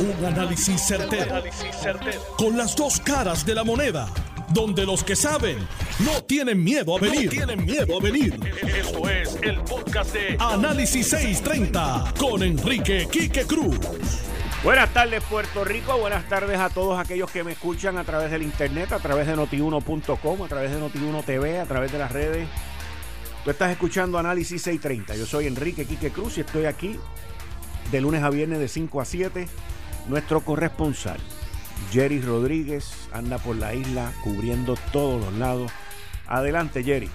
Un análisis certero, Con las dos caras de la moneda. Donde los que saben no tienen miedo a venir. tienen miedo a venir. Esto es el podcast de Análisis 630 con Enrique Quique Cruz. Buenas tardes Puerto Rico, buenas tardes a todos aquellos que me escuchan a través del internet, a través de notiuno.com, a través de Notiuno TV, a través de las redes. Tú estás escuchando Análisis 630. Yo soy Enrique Quique Cruz y estoy aquí de lunes a viernes de 5 a 7 nuestro corresponsal, Jerry Rodríguez, anda por la isla cubriendo todos los lados. Adelante, Jerry.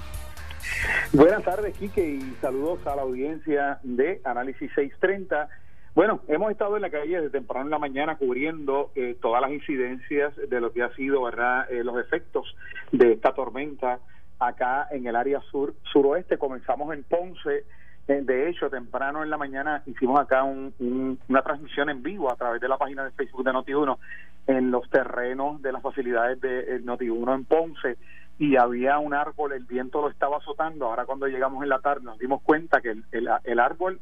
Buenas tardes, Quique, y saludos a la audiencia de Análisis 630. Bueno, hemos estado en la calle desde temprano en la mañana cubriendo eh, todas las incidencias de lo que ha sido, ¿verdad?, eh, los efectos de esta tormenta acá en el área sur suroeste. Comenzamos en Ponce, de hecho, temprano en la mañana hicimos acá una transmisión en vivo a través de la página de Facebook de Noti1 en los terrenos de las facilidades de Noti1 en Ponce y había un árbol, el viento lo estaba azotando. Ahora cuando llegamos en la tarde nos dimos cuenta que el, árbol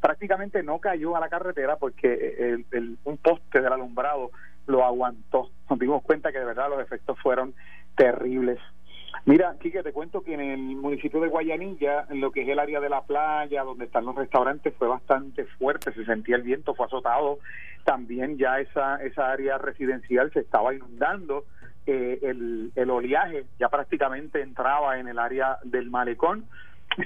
prácticamente no cayó a la carretera porque un poste del alumbrado lo aguantó. Nos dimos cuenta que de verdad los efectos fueron terribles. Mira, Quique, te cuento que en el municipio de Guayanilla, en lo que es el área de la playa, donde están los restaurantes, fue bastante fuerte, se sentía el viento, fue azotado. También ya esa, esa área residencial se estaba inundando. Eh, el, el oleaje ya prácticamente entraba en el área del malecón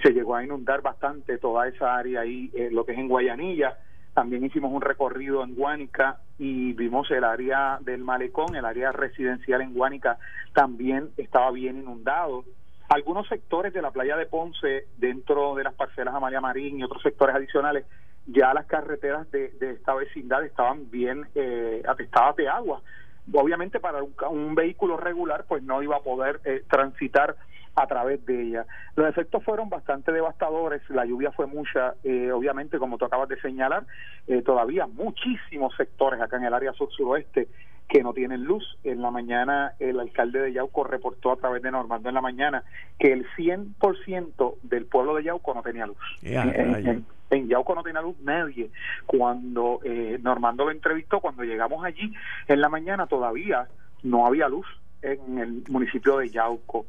se llegó a inundar bastante toda esa área ahí, eh, lo que es en Guayanilla. También hicimos un recorrido en Guánica y vimos el área del malecón, el área residencial en Guánica también estaba bien inundado. Algunos sectores de la playa de Ponce, dentro de las parcelas Amalia Marín y otros sectores adicionales, ya las carreteras de, esta vecindad estaban bien eh, atestadas de agua. Obviamente para un, vehículo regular pues no iba a poder eh, transitar a través de ella. Los efectos fueron bastante devastadores, la lluvia fue mucha, eh, obviamente como tú acabas de señalar, eh, todavía muchísimos sectores acá en el área sur-suroeste que no tienen luz. En la mañana el alcalde de Yauco reportó a través de Normando en la mañana que el 100% del pueblo de Yauco no tenía luz. en, Yauco no tenía luz nadie. Cuando eh, Normando lo entrevistó, cuando llegamos allí en la mañana todavía no había luz en el municipio de Yauco.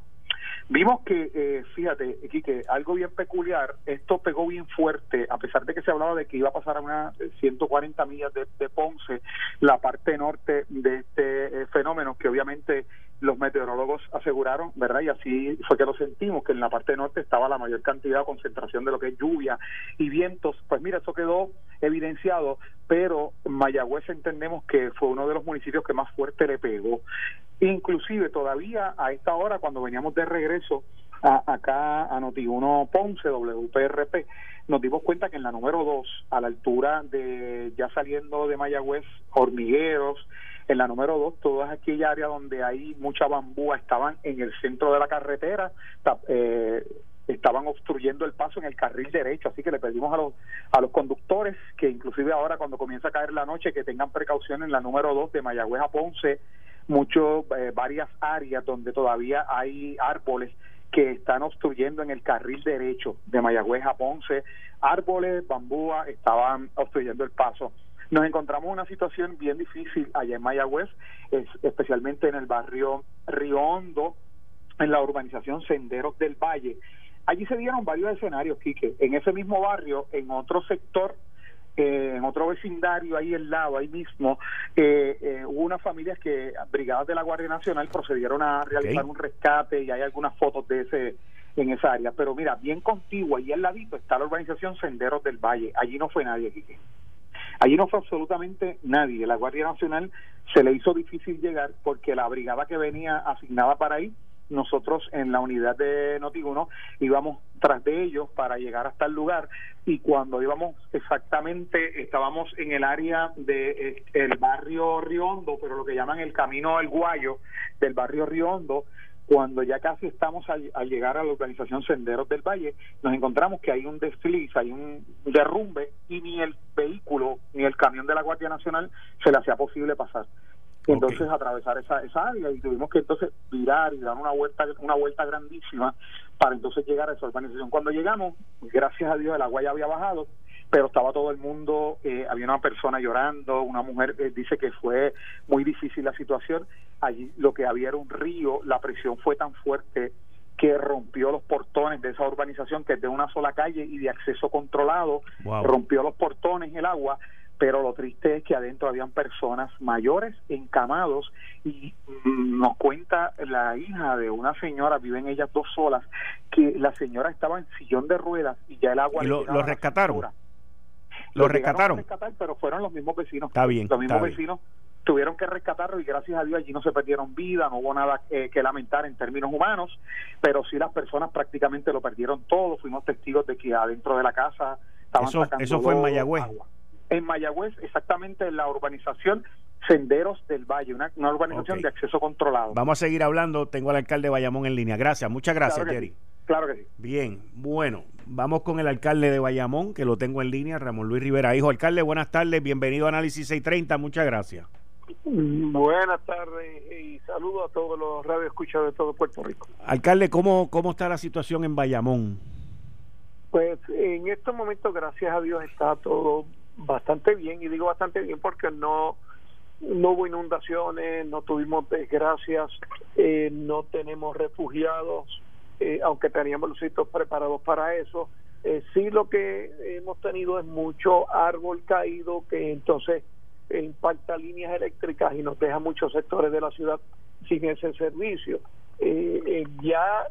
Vimos que, eh, fíjate, que algo bien peculiar, esto pegó bien fuerte, a pesar de que se hablaba de que iba a pasar a unas 140 millas de, Ponce, la parte norte de este eh, fenómeno, que obviamente los meteorólogos aseguraron, ¿verdad? Y así fue que lo sentimos, que en la parte norte estaba la mayor cantidad concentración de lo que es lluvia y vientos. Pues mira, eso quedó evidenciado, pero Mayagüez entendemos que fue uno de los municipios que más fuerte le pegó. Inclusive todavía a esta hora, cuando veníamos de regreso a, acá a Noti1 Ponce, WPRP, nos dimos cuenta que en la número 2, a la altura de ya saliendo de Mayagüez, hormigueros, en la número 2, toda aquella área donde hay mucha bambúa estaban en el centro de la carretera, eh, estaban obstruyendo el paso en el carril derecho, así que le pedimos a los, a los conductores que inclusive ahora cuando comienza a caer la noche que tengan precaución en la número 2 de Mayagüez a Ponce, mucho, eh, varias áreas donde todavía hay árboles que están obstruyendo en el carril derecho de Mayagüez a Ponce, árboles, bambúa, estaban obstruyendo el paso. Nos encontramos en una situación bien difícil allá en Mayagüez, especialmente en el barrio Río Hondo, en la urbanización Senderos del Valle. Allí se dieron varios escenarios, Quique. En ese mismo barrio, en otro sector en otro vecindario ahí al lado, ahí mismo, eh, eh, hubo unas familias que, brigadas de la Guardia Nacional, procedieron a realizar un rescate y hay algunas fotos de ese en esa área. Pero mira, bien contigua, ahí al ladito está la urbanización Senderos del Valle. Allí no fue nadie, Quique. Allí no fue absolutamente nadie. La Guardia Nacional se le hizo difícil llegar porque la brigada que venía asignada para ahí nosotros en la unidad de Noti1 íbamos tras de ellos para llegar hasta el lugar y cuando íbamos exactamente estábamos en el área de eh, el barrio Riondo, pero lo que llaman el camino del Guayo del barrio Riondo cuando ya casi estamos al, llegar a la organización Senderos del Valle, nos encontramos que hay un desliz, hay un derrumbe y ni el vehículo ni el camión de la Guardia Nacional se le hacía posible pasar. Entonces atravesar esa, esa área y tuvimos que entonces virar y dar una vuelta una vuelta grandísima para entonces llegar a esa urbanización. Cuando llegamos, gracias a Dios el agua ya había bajado, pero estaba todo el mundo, eh, había una persona llorando, una mujer eh, dice que fue muy difícil la situación, allí lo que había era un río, la presión fue tan fuerte que rompió los portones de esa urbanización que es de una sola calle y de acceso controlado, rompió los portones el agua, pero lo triste es que adentro habían personas mayores encamados y mm, nos cuenta la hija de una señora, viven ellas dos solas, que la señora estaba en sillón de ruedas y ya el agua... ¿Y lo, rescataron? Lo, rescataron. rescatar, pero fueron los mismos vecinos. Está bien. Los mismos vecinos tuvieron que rescatarlo y gracias a Dios allí no se perdieron vida, no hubo nada eh, que lamentar en términos humanos, pero sí las personas prácticamente lo perdieron todo, fuimos testigos de que adentro de la casa estaban eso, Eso fue en Mayagüez. En Mayagüez, exactamente en la urbanización Senderos del Valle, una, urbanización de acceso controlado. Vamos a seguir hablando, tengo al alcalde de Bayamón en línea. Gracias, muchas gracias, Jerry. Claro que sí. Bien, bueno, vamos con el alcalde de Bayamón, que lo tengo en línea, Ramón Luis Rivera. Hijo, alcalde, buenas tardes, bienvenido a Análisis 630, muchas gracias. Buenas tardes y saludos a todos los radioescuchas de todo Puerto Rico. Alcalde, ¿cómo, ¿cómo está la situación en Bayamón? Pues en estos momentos, gracias a Dios, está todo bastante bien, y digo bastante bien porque no, no hubo inundaciones, no tuvimos desgracias, eh, no tenemos refugiados, eh, aunque teníamos los sitios preparados para eso. Eh, sí lo que hemos tenido es mucho árbol caído que entonces impacta líneas eléctricas y nos deja muchos sectores de la ciudad sin ese servicio. Eh, eh, ya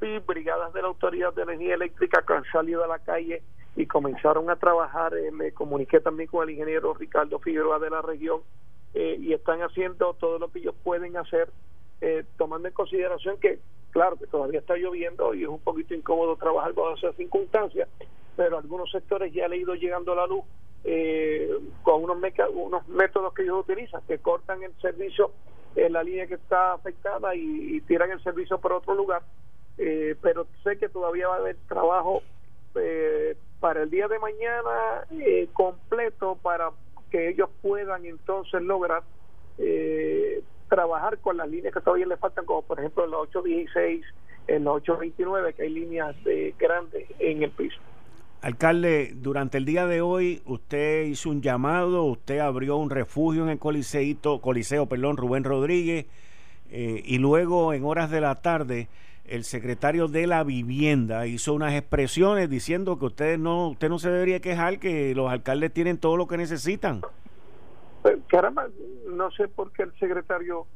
vi brigadas de la Autoridad de Energía Eléctrica que han salido a la calle y comenzaron a trabajar. Eh, me comuniqué también con el ingeniero Ricardo Figueroa de la región y están haciendo todo lo que ellos pueden hacer, tomando en consideración que, claro, que todavía está lloviendo y es un poquito incómodo trabajar bajo esas circunstancias, pero algunos sectores ya le ha ido llegando la luz eh, con unos, unos métodos que ellos utilizan, que cortan el servicio en la línea que está afectada y, tiran el servicio por otro lugar. Eh, pero sé que todavía va a haber trabajo eh, para el día de mañana eh, completo para que ellos puedan entonces lograr trabajar con las líneas que todavía le faltan, como por ejemplo en la 816, en la 829, que hay líneas grandes en el piso. Alcalde, durante el día de hoy usted hizo un llamado, usted abrió un refugio en el Coliseito, Coliseo, perdón, Rubén Rodríguez, eh, y luego en horas de la tarde el secretario de la vivienda hizo unas expresiones diciendo que usted no, usted no se debería quejar, que los alcaldes tienen todo lo que necesitan. Eh, caramba, no sé por qué el secretario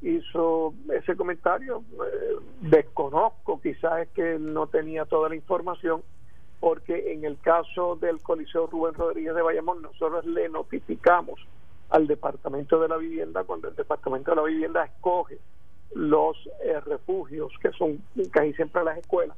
hizo ese comentario, eh, desconozco, quizás es que no tenía toda la información porque en el caso del Coliseo Rubén Rodríguez de Bayamón, nosotros le notificamos al Departamento de la Vivienda cuando el Departamento de la Vivienda escoge los eh, refugios, que son casi siempre las escuelas,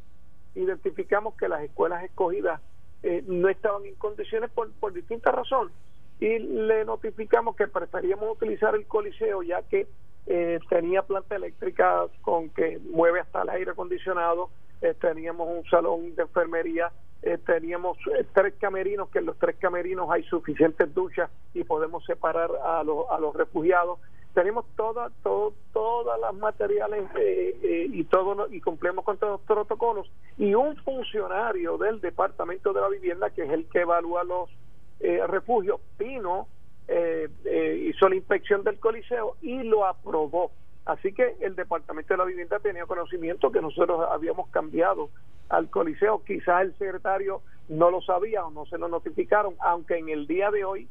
identificamos que las escuelas escogidas eh, no estaban en condiciones por, por distintas razones y le notificamos que preferíamos utilizar el coliseo ya que eh, tenía planta eléctrica con que mueve hasta el aire acondicionado, teníamos un salón de enfermería eh, teníamos eh, tres camerinos, que en los tres camerinos hay suficientes duchas y podemos separar a, los a los refugiados. Tenemos todas todo, todas las materiales eh, y todo y cumplimos con todos los protocolos. Y un funcionario del Departamento de la Vivienda, que es el que evalúa los refugios, vino, hizo la inspección del Coliseo y lo aprobó. Así que el Departamento de la Vivienda tenía conocimiento que nosotros habíamos cambiado al Coliseo. Quizás el secretario no lo sabía o no se lo notificaron, aunque en el día de hoy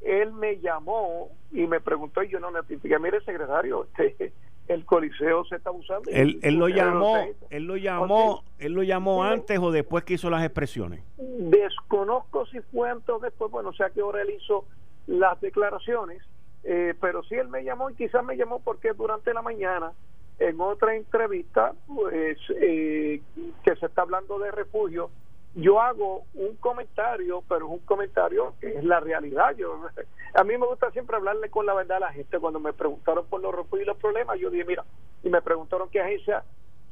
él me llamó y me preguntó y yo no notifiqué, mire secretario, este, el Coliseo se está usando. Él, él lo llamó, él lo llamó, él lo llamó antes o después que hizo las expresiones. Desconozco si fue antes o después, bueno, o sea que ahora él hizo las declaraciones, eh, pero sí él me llamó y quizás me llamó porque durante la mañana en otra entrevista pues, eh, que se está hablando de refugio, yo hago un comentario, pero es un comentario que es la realidad. Yo, a mí me gusta siempre hablarle con la verdad a la gente. Cuando me preguntaron por los refugios y los problemas, yo dije, mira, y me preguntaron qué agencia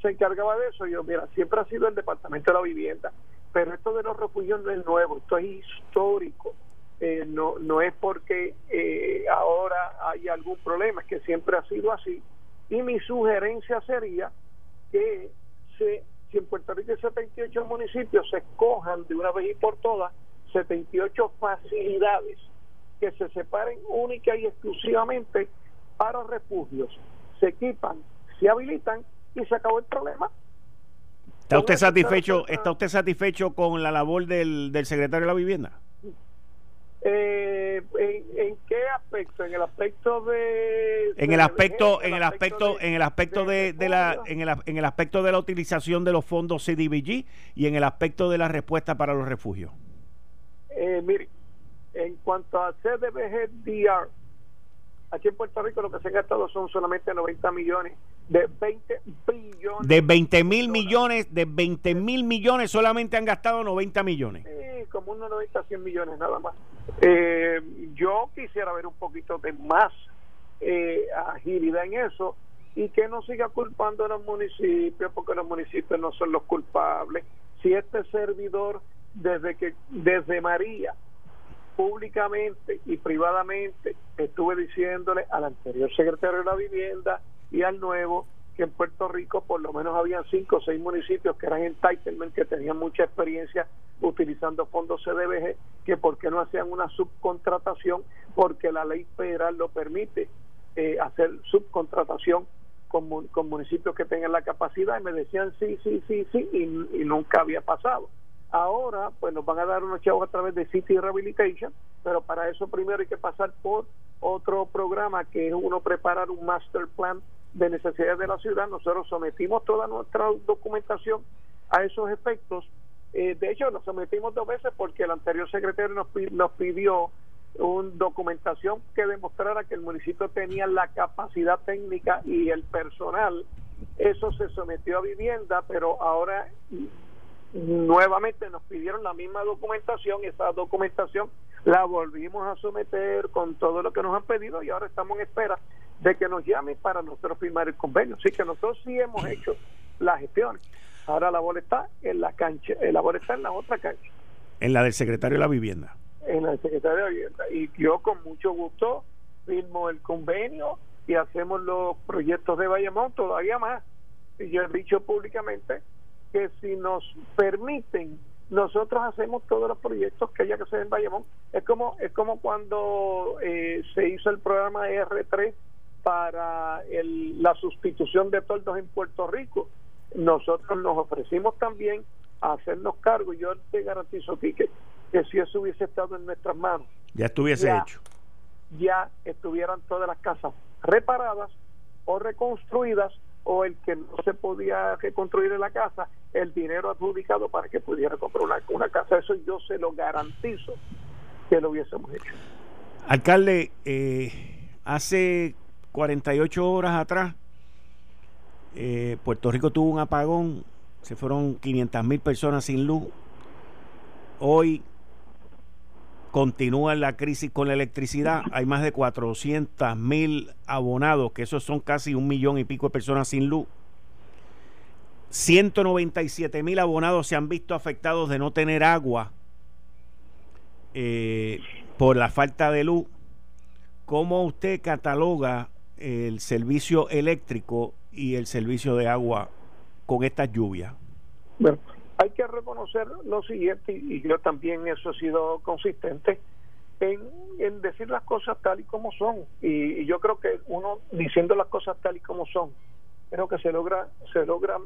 se encargaba de eso. Yo, mira, siempre ha sido el Departamento de la Vivienda, pero esto de los refugios no es nuevo, esto es histórico. Eh, no, no es porque eh, ahora hay algún problema, es que siempre ha sido así y mi sugerencia sería que se, si en Puerto Rico hay 78 municipios se escojan de una vez y por todas 78 facilidades que se separen única y exclusivamente para refugios. Se equipan, se habilitan y se acabó el problema. ¿Está usted satisfecho, está usted satisfecho con la labor del, del secretario de la vivienda? Eh, ¿en, qué aspecto? En el aspecto de en el aspecto en el aspecto en el aspecto de, la en el, en el aspecto de la utilización de los fondos CDBG y en el aspecto de la respuesta para los refugios. Eh, mire, en cuanto a CDBG DR, aquí en Puerto Rico lo que se ha gastado son solamente 90 millones de 20 billones. De 20 mil millones, de 20 mil millones solamente han gastado 90 millones. Sí, como unos 90, 100 millones nada más. Eh, yo quisiera ver un poquito de más eh, agilidad en eso y que no siga culpando a los municipios porque los municipios no son los culpables. Si este servidor desde que desde María públicamente y privadamente estuve diciéndole al anterior secretario de la vivienda y al nuevo que en Puerto Rico por lo menos habían cinco o seis municipios que eran entitlement, que tenían mucha experiencia utilizando fondos CDBG, que por qué no hacían una subcontratación, porque la ley federal lo permite eh, hacer subcontratación con, con, municipios que tengan la capacidad, y me decían sí, sí, sí, sí, y, y nunca había pasado. Ahora, pues nos van a dar unos chavos a través de City Rehabilitation, pero para eso primero hay que pasar por otro programa que es uno preparar un master plan de necesidades de la ciudad. Nosotros sometimos toda nuestra documentación a esos efectos. Eh, de hecho, nos sometimos dos veces porque el anterior secretario nos, nos pidió una documentación que demostrara que el municipio tenía la capacidad técnica y el personal. Eso se sometió a vivienda, pero ahora nuevamente nos pidieron la misma documentación, esa documentación la volvimos a someter con todo lo que nos han pedido y ahora estamos en espera de que nos llamen para nosotros firmar el convenio. Así que nosotros sí hemos hecho la gestión. Ahora la bola está en la cancha, eh, la bola está en la otra cancha. En la del secretario de la vivienda. En la del secretario de la vivienda. Y yo con mucho gusto firmo el convenio y hacemos los proyectos de Bayamón todavía más. Y yo he dicho públicamente que si nos permiten nosotros hacemos todos los proyectos que haya que hacer en Bayamón. Es como es como cuando eh, se hizo el programa R3 para el, la sustitución de toldos en Puerto Rico. Nosotros nos ofrecimos también a hacernos cargo. Yo te garantizo, Quique, que si eso hubiese estado en nuestras manos, ya estuviese hecho. Ya estuvieran todas las casas reparadas o reconstruidas o el que no se podía reconstruir en la casa, el dinero adjudicado para que pudiera comprar una, una casa. Eso yo se lo garantizo que lo hubiésemos hecho. Alcalde, eh, hace 48 horas atrás, eh, Puerto Rico tuvo un apagón, se fueron 500 mil personas sin luz. Hoy continúa la crisis con la electricidad. Hay más de 400 mil abonados, que esos son casi un millón y pico de personas sin luz. 197 mil abonados se han visto afectados de no tener agua eh, por la falta de luz. ¿Cómo usted cataloga el servicio eléctrico y el servicio de agua con estas lluvias? Bueno, hay que reconocer lo siguiente, y yo también eso he sido consistente, en, en decir las cosas tal y como son. Y, y, yo creo que uno diciendo las cosas tal y como son, creo que se logra, se logra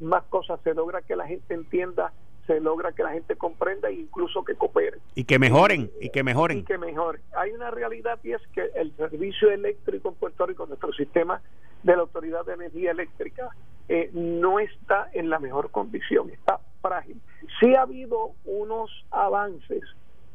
más cosas, se logra que la gente entienda se logra que la gente comprenda e incluso que coopere. Y que mejoren, y que mejoren. Y que mejoren. Hay una realidad y es que el servicio eléctrico en Puerto Rico, nuestro sistema de la Autoridad de Energía Eléctrica, eh, no está en la mejor condición, está frágil. Sí ha habido unos avances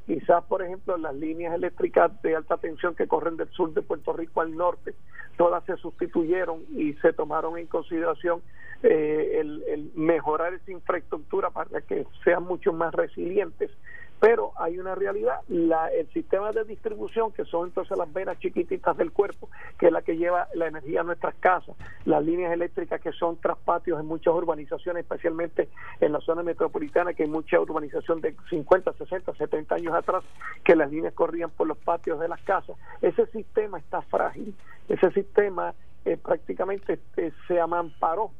Quizás, por ejemplo, las líneas eléctricas de alta tensión que corren del sur de Puerto Rico al norte, todas se sustituyeron y se tomaron en consideración eh, el, mejorar esa infraestructura para que sean mucho más resilientes pero hay una realidad, la, el sistema de distribución, que son entonces las venas chiquititas del cuerpo, que es la que lleva la energía a nuestras casas, las líneas eléctricas que son traspatios en muchas urbanizaciones, especialmente en la zona metropolitana, que hay mucha urbanización de 50, 60, 70 años atrás, que las líneas corrían por los patios de las casas. Ese sistema está frágil, ese sistema eh, prácticamente eh, se amamparó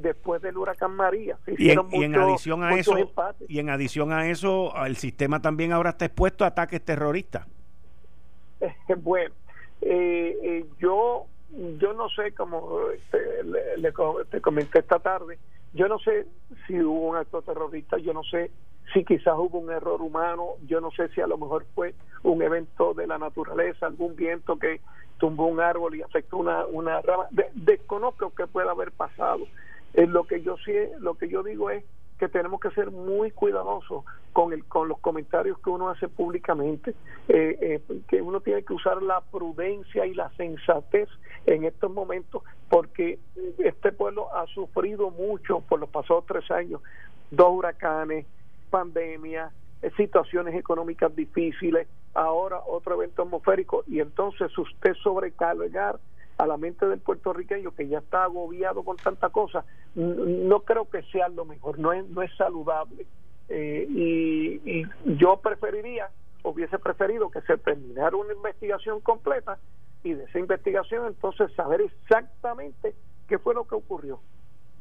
después del huracán María. y, en, adición a eso, y en adición a eso, el sistema también ahora está expuesto a ataques terroristas. bueno, eh, eh, yo yo no sé, como te, le, te comenté esta tarde, yo no sé si hubo un acto terrorista, yo no sé si quizás hubo un error humano, yo no sé si a lo mejor fue un evento de la naturaleza, algún viento que tumbó un árbol y afectó una, una rama. desconozco qué puede haber pasado. Eh, lo que yo sí, lo que yo digo es que tenemos que ser muy cuidadosos con el con los comentarios que uno hace públicamente. Eh, eh, que uno tiene que usar la prudencia y la sensatez en estos momentos porque este pueblo ha sufrido mucho por los pasados tres años. Dos huracanes pandemia situaciones económicas difíciles ahora otro evento atmosférico y entonces usted sobrecargar a la mente del puertorriqueño que ya está agobiado con tanta cosa, no creo que sea lo mejor, no es, no es saludable. Eh, y, yo preferiría, hubiese preferido que se terminara una investigación completa y de esa investigación entonces saber exactamente qué fue lo que ocurrió.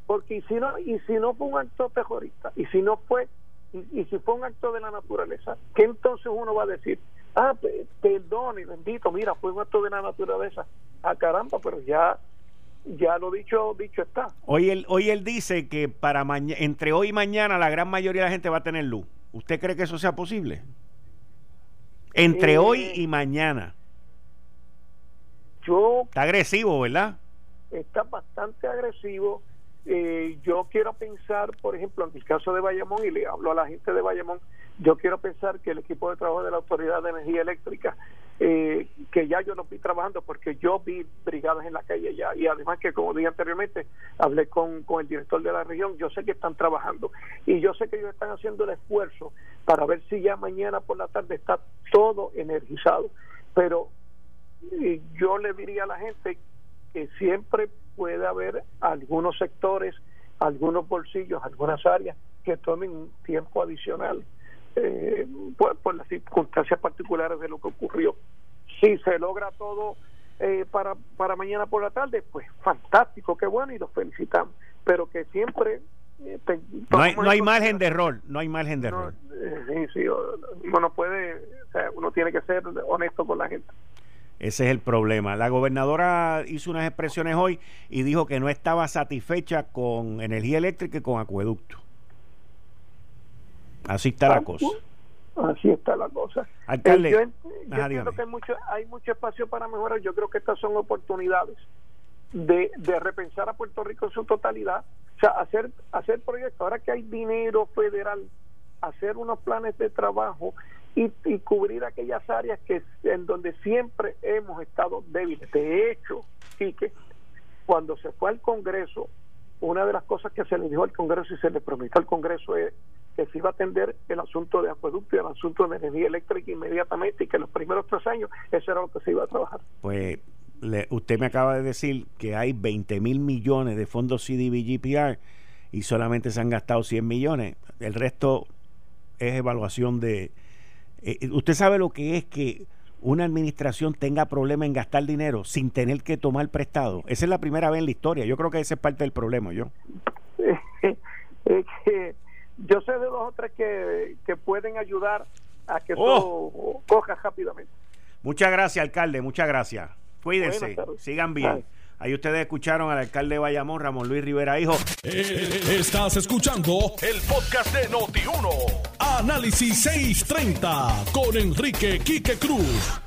Porque si no, y si no fue un acto terrorista, y si no fue, y, y si fue un acto de la naturaleza, ¿qué entonces uno va a decir? ah, perdón y bendito, mira, fue un acto de la naturaleza. Ah, caramba, pero ya ya lo dicho dicho está. Hoy él, hoy él dice que para entre hoy y mañana la gran mayoría de la gente va a tener luz. ¿Usted cree que eso sea posible? Entre eh, hoy y mañana. Yo está agresivo, ¿verdad? Está bastante agresivo. Eh, yo quiero pensar, por ejemplo, en el caso de Bayamón, y le hablo a la gente de Bayamón, yo quiero pensar que el equipo de trabajo de la Autoridad de Energía Eléctrica, eh, que ya yo lo vi trabajando porque yo vi brigadas en la calle ya, y además que como dije anteriormente, hablé con, con el director de la región, yo sé que están trabajando. Y yo sé que ellos están haciendo el esfuerzo para ver si ya mañana por la tarde está todo energizado. Pero eh, yo le diría a la gente que siempre puede haber algunos sectores, algunos bolsillos, algunas áreas que tomen tiempo adicional eh, por, las circunstancias particulares de lo que ocurrió. Si se logra todo eh, para, para mañana por la tarde, pues fantástico, qué bueno y los felicitamos. Pero que siempre... Eh, no hay, no hay margen de error, no hay margen de error. Eh, sí, uno puede, uno tiene que ser honesto con la gente. Ese es el problema. La gobernadora hizo unas expresiones hoy y dijo que no estaba satisfecha con energía eléctrica y con acueducto. Así está la cosa. Así está la cosa. Alcalde, yo, entiendo que hay mucho, hay mucho espacio para mejorar. Yo creo que estas son oportunidades de, de repensar a Puerto Rico en su totalidad. O sea, hacer, hacer proyectos. Ahora que hay dinero federal, hacer unos planes de trabajo y, y cubrir aquellas áreas que en donde siempre hemos estado débiles. De hecho, que cuando se fue al Congreso, una de las cosas que se le dijo al Congreso y se le prometió al Congreso es que se iba a atender el asunto de acueducto y el asunto de energía eléctrica inmediatamente y que en los primeros tres años eso era lo que se iba a trabajar. Pues usted me acaba de decir que hay 20 mil millones de fondos CDBGPR y solamente se han gastado 100 millones. El resto es evaluación de... Eh, eh, usted sabe lo que es que una administración tenga problema en gastar dinero sin tener que tomar prestado. Esa es la primera vez en la historia. Yo creo que ese es parte del problema, yo. es que yo sé de dos o tres que, que pueden ayudar a que oh. eso coja rápidamente. Muchas gracias, alcalde, muchas gracias. Cuídense, sigan bien. Ahí ustedes escucharon al alcalde de Bayamón, Ramón Luis Rivera Hijo. Eh, estás escuchando el podcast de Noti1. Análisis 630 con Enrique Quique Cruz.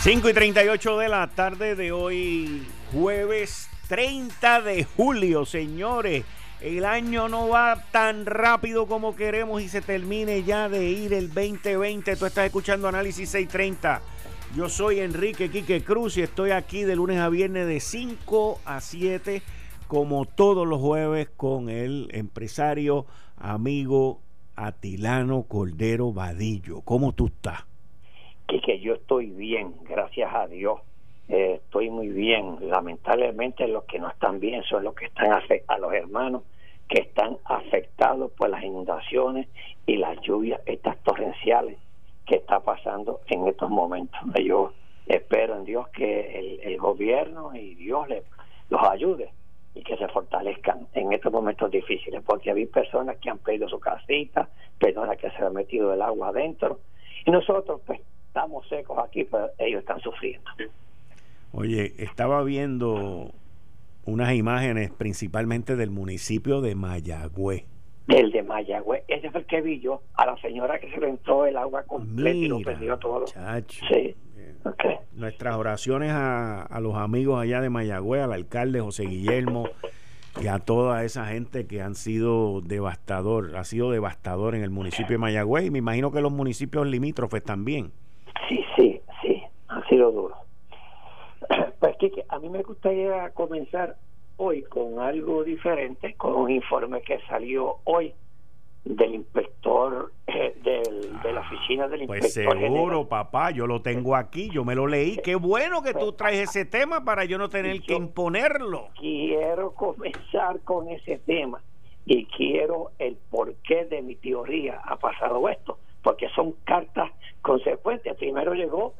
5 y 38 de la tarde de hoy, jueves 30 de julio, señores. El año no va tan rápido como queremos y se termine ya de ir el 2020. Tú estás escuchando Análisis 630. Yo soy Enrique Quique Cruz y estoy aquí de lunes a viernes de 5 a 7, como todos los jueves, con el empresario, amigo Atilano Cordero Vadillo. ¿Cómo tú estás? Quique, yo estoy bien, gracias a Dios. Eh, estoy muy bien. Lamentablemente los que no están bien son los que están a los hermanos que están afectados por las inundaciones y las lluvias estas torrenciales que está pasando en estos momentos. Yo espero en Dios que el, gobierno y Dios les, los ayude y que se fortalezcan en estos momentos difíciles, porque hay personas que han perdido su casita, personas que se han metido el agua adentro, y nosotros pues estamos secos aquí, pero ellos están sufriendo. Oye, estaba viendo unas imágenes principalmente del municipio de Mayagüez. Del de Mayagüez, ese fue el que vi yo, a la señora que se le entró el agua completa y lo perdió todo. Sí. Nuestras oraciones a, a, los amigos allá de Mayagüez, al alcalde José Guillermo y a toda esa gente que han sido devastador, ha sido devastador en el municipio de Mayagüez y me imagino que los municipios limítrofes también. Sí, sí, sí, ha sido duro. Pues que a mí me gustaría comenzar hoy con algo diferente, con un informe que salió hoy del inspector eh, de la oficina del pues inspector. Pues seguro, papá, yo lo tengo aquí, yo me lo leí. Qué bueno que tú traes ese tema para yo no tener que imponerlo. Quiero comenzar con ese tema y quiero el porqué de mi teoría ha pasado esto, porque son cartas consecuentes. Primero llegó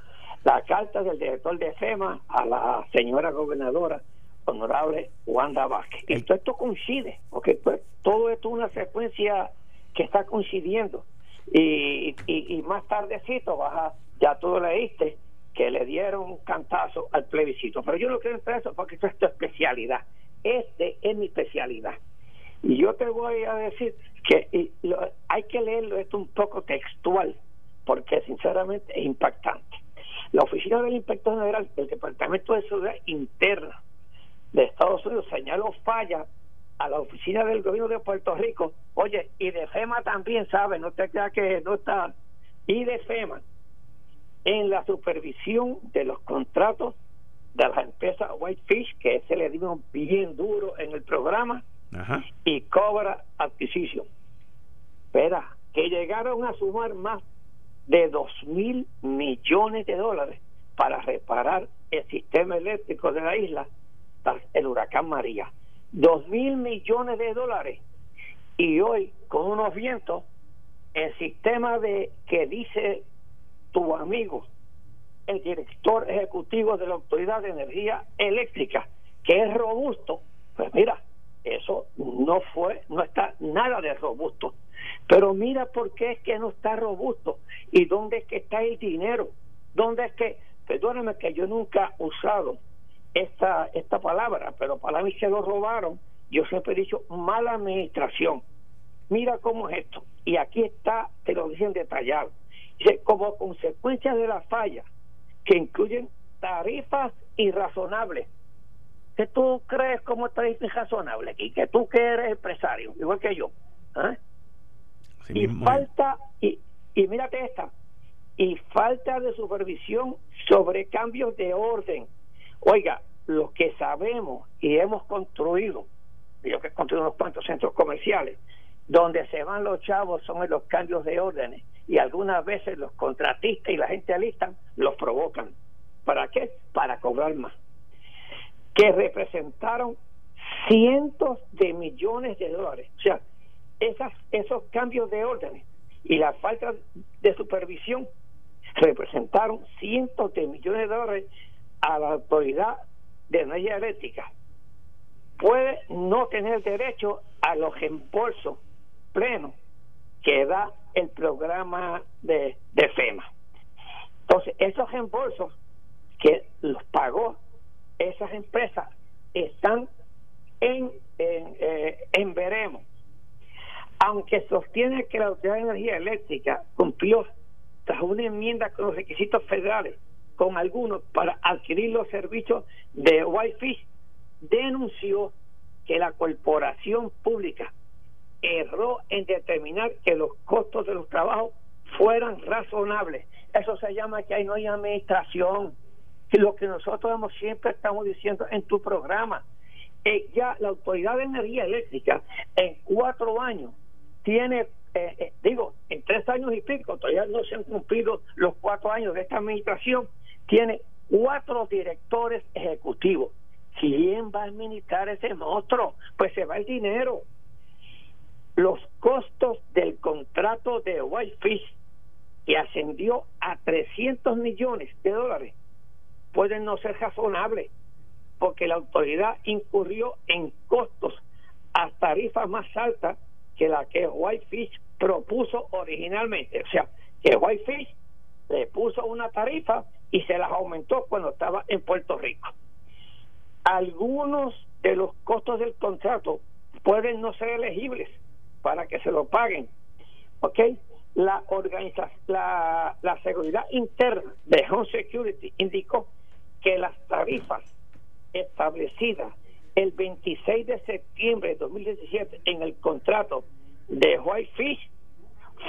la carta del director de FEMA a la señora gobernadora honorable Wanda Vázquez. Y todo esto coincide, porque todo esto es una secuencia que está coincidiendo. Y, y, más tardecito, baja, ya tú leíste, que le dieron un cantazo al plebiscito. Pero yo no quiero entrar eso porque esto es tu especialidad. Este es mi especialidad. Y yo te voy a decir que hay que leerlo esto un poco textual, porque sinceramente es impactante. La oficina del inspector general del Departamento de Seguridad Interna de Estados Unidos señaló falla a la oficina del gobierno de Puerto Rico, oye, y de FEMA también sabe, no te creas que no está, y de FEMA, en la supervisión de los contratos de la empresa Whitefish, que se le dio bien duro en el programa, y Cobra Acquisition. Espera, que llegaron a sumar más de dos mil millones de dólares para reparar el sistema eléctrico de la isla el huracán María. Dos mil millones de dólares. Y hoy con unos vientos el sistema de que dice tu amigo el director ejecutivo de la autoridad de energía eléctrica que es robusto pues mira eso no fue no está nada de robusto pero mira por qué es que no está robusto y dónde es que está el dinero dónde es que perdóname que yo nunca he usado esta, esta palabra, pero para mí se lo robaron. Yo siempre he dicho mala administración. Mira cómo es esto. Y aquí está, te lo dicen detallado. Dice, como consecuencia de la falla, que incluyen tarifas irrazonables. ¿Qué tú crees como tarifa irrazonable? Y que tú que eres empresario, igual que yo. ¿eh? Y falta, y, y mírate esta, y falta de supervisión sobre cambios de orden Oiga, lo que sabemos y hemos construido, yo que he construido unos cuantos centros comerciales, donde se van los chavos son en los cambios de órdenes y algunas veces los contratistas y la gente alistan los provocan. ¿Para qué? Para cobrar más. Que representaron cientos de millones de dólares. O sea, esas, esos cambios de órdenes y la falta de supervisión representaron cientos de millones de dólares a la autoridad de energía eléctrica puede no tener derecho a los reembolsos plenos que da el programa de, de FEMA. Entonces, esos reembolsos que los pagó esas empresas están en, en, eh, en veremos. Aunque sostiene que la Autoridad de Energía Eléctrica cumplió tras una enmienda con los requisitos federales con algunos para adquirir los servicios de Whitefish, denunció que la corporación pública erró en determinar que los costos de los trabajos fueran razonables. Eso se llama que ahí no hay administración. Lo que nosotros hemos, siempre estamos diciendo en tu programa, eh, ya la Autoridad de Energía Eléctrica en cuatro años tiene, eh, eh, digo, en tres años y pico, todavía no se han cumplido los cuatro años de esta administración, tiene cuatro directores ejecutivos. ¿Quién va a administrar ese monstruo? Pues se va el dinero. Los costos del contrato de Whitefish, que ascendió a 300 millones de dólares, pueden no ser razonables, porque la autoridad incurrió en costos a tarifas más altas que la que Whitefish propuso originalmente. O sea, que Whitefish le puso una tarifa y se las aumentó cuando estaba en Puerto Rico. Algunos de los costos del contrato pueden no ser elegibles para que se lo paguen. ¿Ok? La, organización, la, la seguridad interna de Home Security indicó que las tarifas establecidas el 26 de septiembre de 2017 en el contrato de Whitefish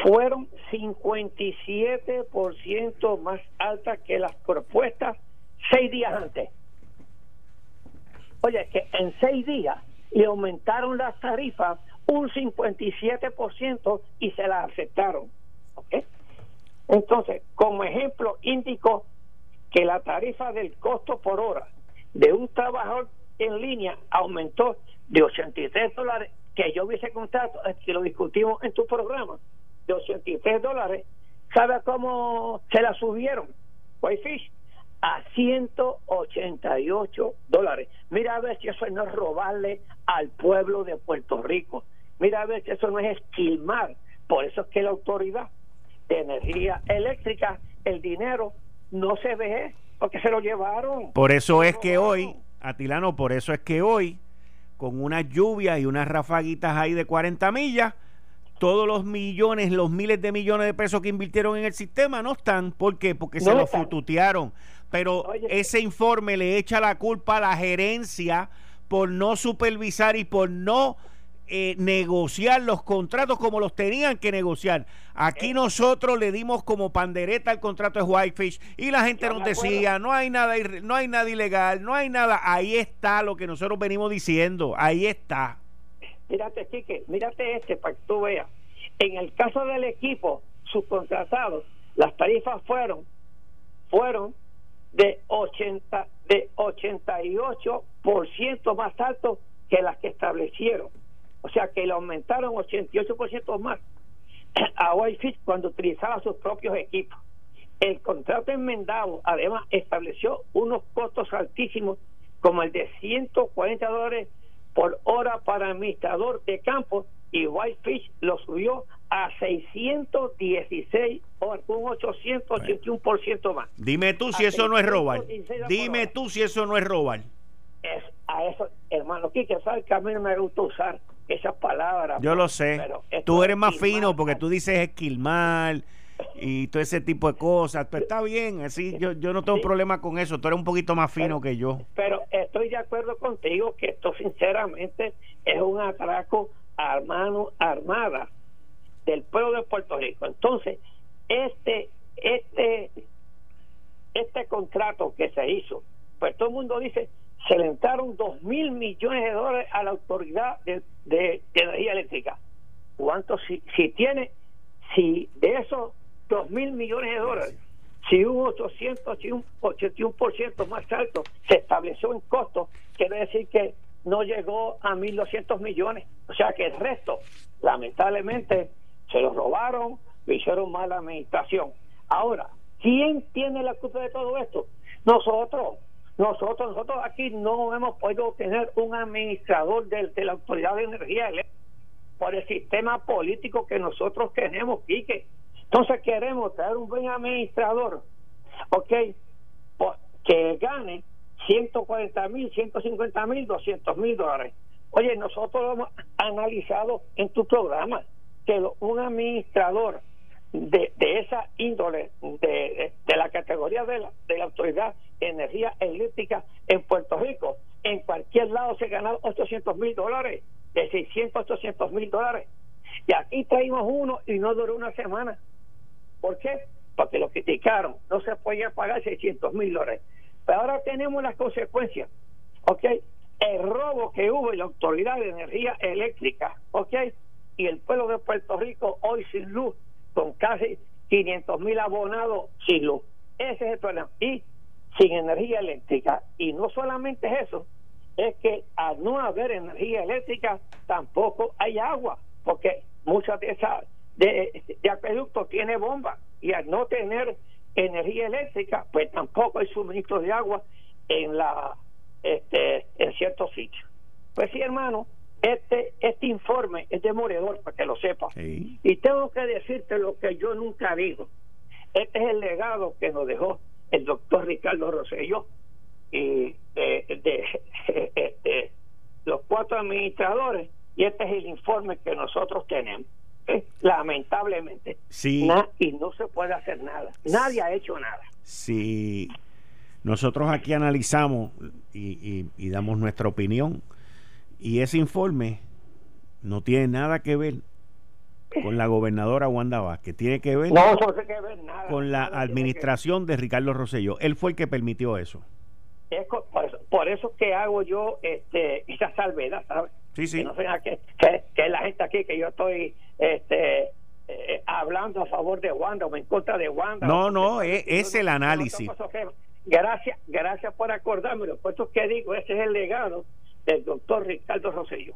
fueron 57% más altas que las propuestas seis días antes. Oye, que en seis días le aumentaron las tarifas un 57% y se las aceptaron. Entonces, como ejemplo, indicó que la tarifa del costo por hora de un trabajador en línea aumentó de 83 dólares, que yo hubiese contrato, que lo discutimos en tu programa, de 83 dólares, ¿sabe cómo se la subieron? Whitefish a 188 dólares. Mira a ver si eso no es robarle al pueblo de Puerto Rico. Mira a ver si eso no es esquilmar. Por eso es que la autoridad de energía eléctrica, el dinero no se ve porque se lo llevaron. Por eso es que hoy, Atilano, por eso es que hoy, con unas lluvias y unas rafaguitas ahí de 40 millas, todos los millones, los miles de millones de pesos que invirtieron en el sistema no están. ¿Por qué? Porque se lo fututearon. Pero ese informe le echa la culpa a la gerencia por no supervisar y por no eh, negociar los contratos como los tenían que negociar. Aquí eh. nosotros le dimos como pandereta el contrato de Whitefish y la gente nos decía, no hay nada no hay nada ilegal, no hay nada, ahí está lo que nosotros venimos diciendo, ahí está. Mírate, Chique, mírate este para que tú veas. En el caso del equipo subcontratado, las tarifas fueron fueron de 80 de 88% más alto que las que establecieron. O sea que le aumentaron 88% más a Whitefish cuando utilizaba sus propios equipos. El contrato enmendado además estableció unos costos altísimos como el de 140 dólares por hora para administrador de campo y Whitefish lo subió a 616 o un 881% más. Dime tú si eso no es robar. Dime tú si eso no es robar. Es, a eso, hermano, que sabes que a mí no me gusta usar esas palabras. Yo lo sé. Tú eres más fino porque tú dices esquilmar y todo ese tipo de cosas. Pero está bien, así yo, yo no tengo problema con eso. Tú eres un poquito más fino que yo. Pero estoy de acuerdo contigo que esto sinceramente es un atraco a mano armada del pueblo de Puerto Rico. Entonces, este este este contrato que se hizo, pues todo el mundo dice se le entraron dos mil millones de dólares a la autoridad de, energía eléctrica. ¿Cuánto si, si tiene, si de esos dos mil millones de dólares, si un 881% más alto se estableció en costo, quiere decir que no llegó a 1.200 millones. O sea que el resto, lamentablemente, se lo robaron, lo hicieron mala administración. Ahora, ¿quién tiene la culpa de todo esto? Nosotros, nosotros, nosotros aquí no hemos podido tener un administrador de, la Autoridad de Energía por el sistema político que nosotros tenemos, Quique. Entonces queremos tener un buen administrador, ¿ok? Que gane 140 mil, 150 mil, 200 mil dólares. Oye, nosotros lo hemos analizado en tu programa, que un administrador de, de esa índole, de, de, la categoría de la, de la autoridad energía eléctrica en Puerto Rico. En cualquier lado se ganan 800 mil dólares, de 600 a 800 mil dólares. Y aquí traímos uno y no duró una semana. ¿Por qué? Porque lo criticaron. No se podía pagar 600 mil dólares. Pero ahora tenemos las consecuencias. ¿Ok? El robo que hubo en la Autoridad de Energía Eléctrica. ¿Ok? Y el pueblo de Puerto Rico hoy sin luz, con casi 500 mil abonados sin luz. Ese es el problema. Y sin energía eléctrica. Y no solamente es eso, es que al no haber energía eléctrica tampoco hay agua, porque muchas de esas de, de acueductos tiene bomba y al no tener energía eléctrica, pues tampoco hay suministro de agua en la este, en ciertos sitios. Pues sí, hermano, este, este informe es demoledor, para que lo sepas. Y tengo que decirte lo que yo nunca digo. Este es el legado que nos dejó el doctor Ricardo Rosselló y de, este, los cuatro administradores y este es el informe que nosotros tenemos. Lamentablemente. Sí. y no se puede hacer nada. Nadie ha hecho nada. Si nosotros aquí analizamos y, y damos nuestra opinión y ese informe no tiene nada que ver con la gobernadora Wanda Vázquez, tiene que ver, con la administración de Ricardo Rosselló. Él fue el que permitió eso. por, eso, que hago yo este, esa salvedad, ¿sabes? Sí, sí. Que, no sea que, que, la gente aquí, que yo estoy este, eh, hablando a favor de Wanda o en contra de Wanda. No, no, es, es el análisis. Gracias, gracias por acordarme. Lo puesto que digo, ese es el legado del doctor Ricardo Rosselló.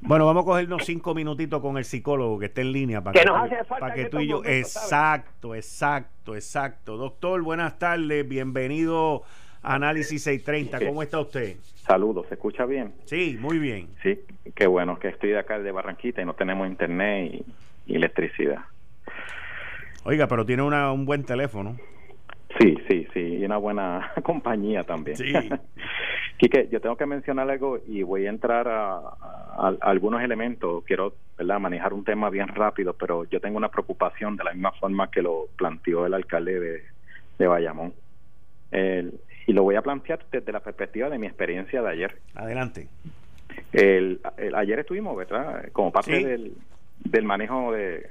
Bueno, vamos a cogernos cinco minutitos con el psicólogo que está en línea para que, para que tú y yo. exacto, exacto, exacto. Doctor, buenas tardes, bienvenido a Análisis 630. ¿Cómo está usted? Saludos, ¿se escucha bien? Sí, muy bien. Sí, qué bueno que estoy de acá de Barranquita y no tenemos internet y, electricidad. Oiga, pero tiene una, un buen teléfono. Sí, sí, sí, y una buena compañía también. Sí. Quique, yo tengo que mencionar algo y voy a entrar a, algunos elementos. Quiero ¿verdad? manejar un tema bien rápido, pero yo tengo una preocupación de la misma forma que lo planteó el alcalde de, de Bayamón. y lo voy a plantear desde la perspectiva de mi experiencia de ayer. Adelante. El, ayer estuvimos, ¿verdad? Como parte del, del manejo de,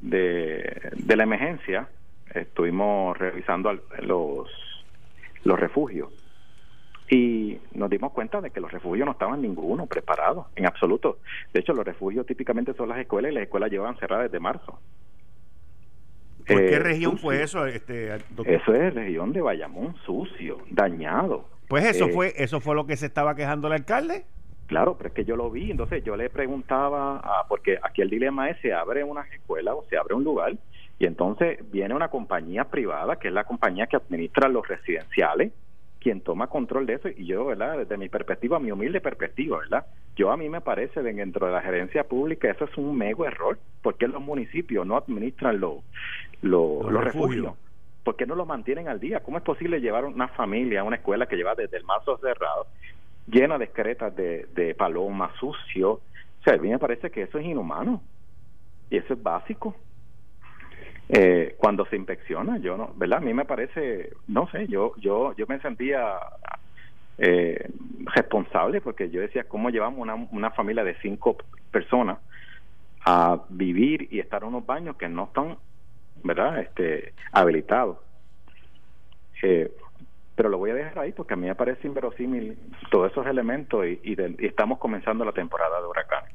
de, de la emergencia, estuvimos revisando los, los refugios y nos dimos cuenta de que los refugios no estaban ninguno preparados, en absoluto. De hecho, los refugios típicamente son las escuelas y las escuelas llevan cerradas desde marzo. ¿Por qué eh, región fue eso? Este, Eso es región de Bayamón, sucio, dañado. Pues eso eh, fue eso fue lo que se estaba quejando el alcalde. Claro, pero es que yo lo vi, entonces yo le preguntaba, porque aquí el dilema es, se abre una escuela o se abre un lugar, y entonces viene una compañía privada, que es la compañía que administra los residenciales, quien toma control de eso y yo, ¿verdad? Desde mi perspectiva, mi humilde perspectiva, ¿verdad? Yo a mí me parece dentro de la gerencia pública eso es un mego error, porque los municipios no administran los, los, refugios. ¿Por qué no los mantienen al día? ¿Cómo es posible llevar una familia a una escuela que lleva desde el marzo cerrado, llena de excretas de, de paloma, sucio? O sea, a mí me parece que eso es inhumano. Y eso es básico eh, cuando se inspecciona yo no verdad a mí me parece no sé yo yo yo me sentía eh, responsable porque yo decía cómo llevamos una, una familia de cinco personas a vivir y estar en unos baños que no están verdad este habilitados eh, pero lo voy a dejar ahí porque a mí me parece inverosímil todos esos elementos y, estamos comenzando la temporada de huracanes.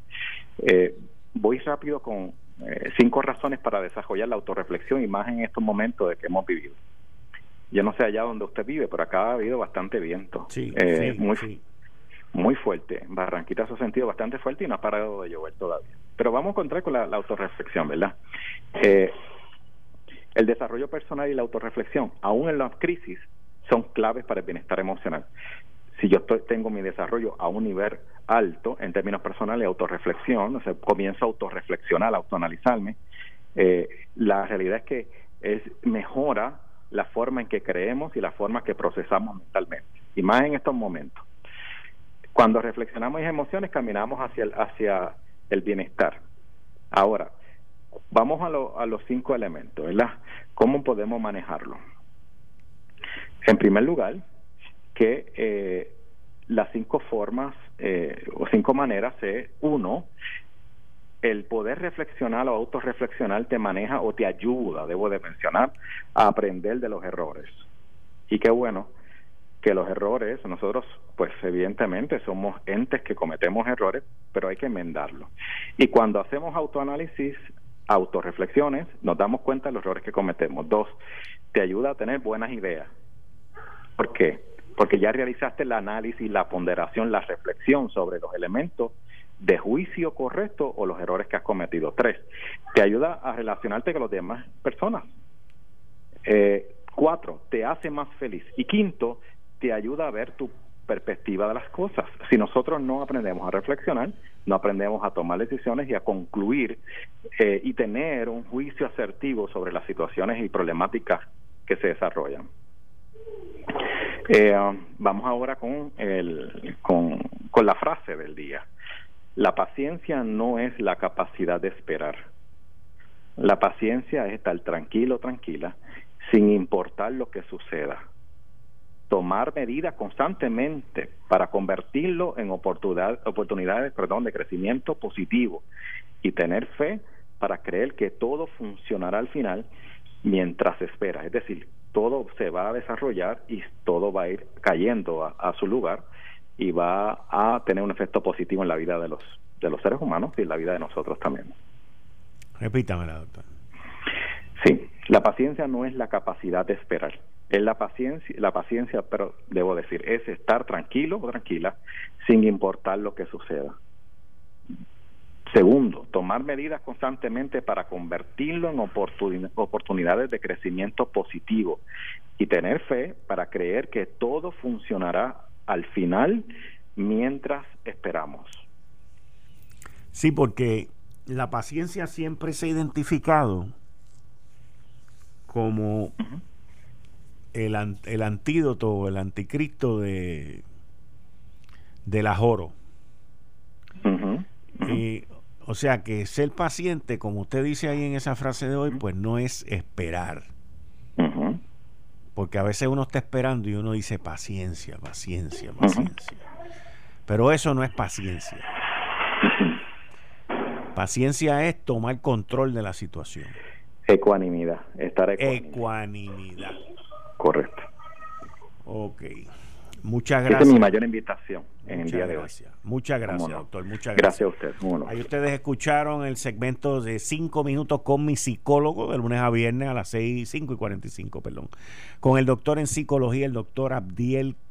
Eh, voy rápido con eh, cinco razones para desarrollar la autorreflexión y más en estos momentos de que hemos vivido. Yo no sé allá donde usted vive, pero acá ha habido bastante viento. Eh, muy, muy fuerte. Barranquita se ha sentido bastante fuerte y no ha parado de llover todavía. Pero vamos a encontrar con la, autorreflexión, ¿verdad? Eh, el desarrollo personal y la autorreflexión, aún en las crisis, son claves para el bienestar emocional si yo tengo mi desarrollo a un nivel alto en términos personales, autorreflexión, o sea, comienzo a autorreflexionar, a autoanalizarme, eh, la realidad es que es mejora la forma en que creemos y la forma que procesamos mentalmente, y más en estos momentos. Cuando reflexionamos en emociones, caminamos hacia el, hacia el bienestar. Ahora, vamos a, a los cinco elementos, ¿verdad? ¿Cómo podemos manejarlo? En primer lugar, que eh, las cinco formas eh, o cinco maneras es uno, el poder reflexionar o autorreflexionar te maneja o te ayuda, debo de mencionar, a aprender de los errores. Y qué bueno que los errores, nosotros pues evidentemente somos entes que cometemos errores, pero hay que enmendarlo. Y cuando hacemos autoanálisis, autorreflexiones, nos damos cuenta de los errores que cometemos. Dos, te ayuda a tener buenas ideas. ¿Por qué? Porque ya realizaste el análisis, la ponderación, la reflexión sobre los elementos de juicio correcto o los errores que has cometido. Tres, te ayuda a relacionarte con las demás personas. Eh, cuatro, te hace más feliz. Y quinto, te ayuda a ver tu perspectiva de las cosas. Si nosotros no aprendemos a reflexionar, no aprendemos a tomar decisiones y a concluir eh, y tener un juicio asertivo sobre las situaciones y problemáticas que se desarrollan. Eh, vamos ahora con, el, con, con la frase del día. La paciencia no es la capacidad de esperar. La paciencia es estar tranquilo, tranquila, sin importar lo que suceda tomar medidas constantemente para convertirlo en oportunidad, oportunidades perdón, de crecimiento positivo y tener fe para creer que todo funcionará al final mientras espera. Es decir, todo se va a desarrollar y todo va a ir cayendo a, su lugar y va a tener un efecto positivo en la vida de los, de los seres humanos y en la vida de nosotros también. Repítamela, doctor. Sí, la paciencia no es la capacidad de esperar es la paciencia, la paciencia, pero debo decir, es estar tranquilo o tranquila sin importar lo que suceda. Segundo, tomar medidas constantemente para convertirlo en oportunidades de crecimiento positivo y tener fe para creer que todo funcionará al final mientras esperamos. Sí, porque la paciencia siempre se ha identificado como el, el antídoto, el anticristo de del ajoro. Y, o sea que ser paciente, como usted dice ahí en esa frase de hoy, pues no es esperar. Porque a veces uno está esperando y uno dice paciencia, paciencia, paciencia. Pero eso no es paciencia. Paciencia es tomar control de la situación. Ecuanimidad, estar ecuanimidad. ecuanimidad. Correcto. Ok. Muchas gracias. Esta es mi mayor invitación en el día de hoy. Muchas gracias, doctor. Muchas gracias. Gracias a usted. Ahí ustedes escucharon el segmento de 5 minutos con mi psicólogo de lunes a viernes a las 6, 5 y 45, perdón. Con el doctor en psicología, el doctor Abdiel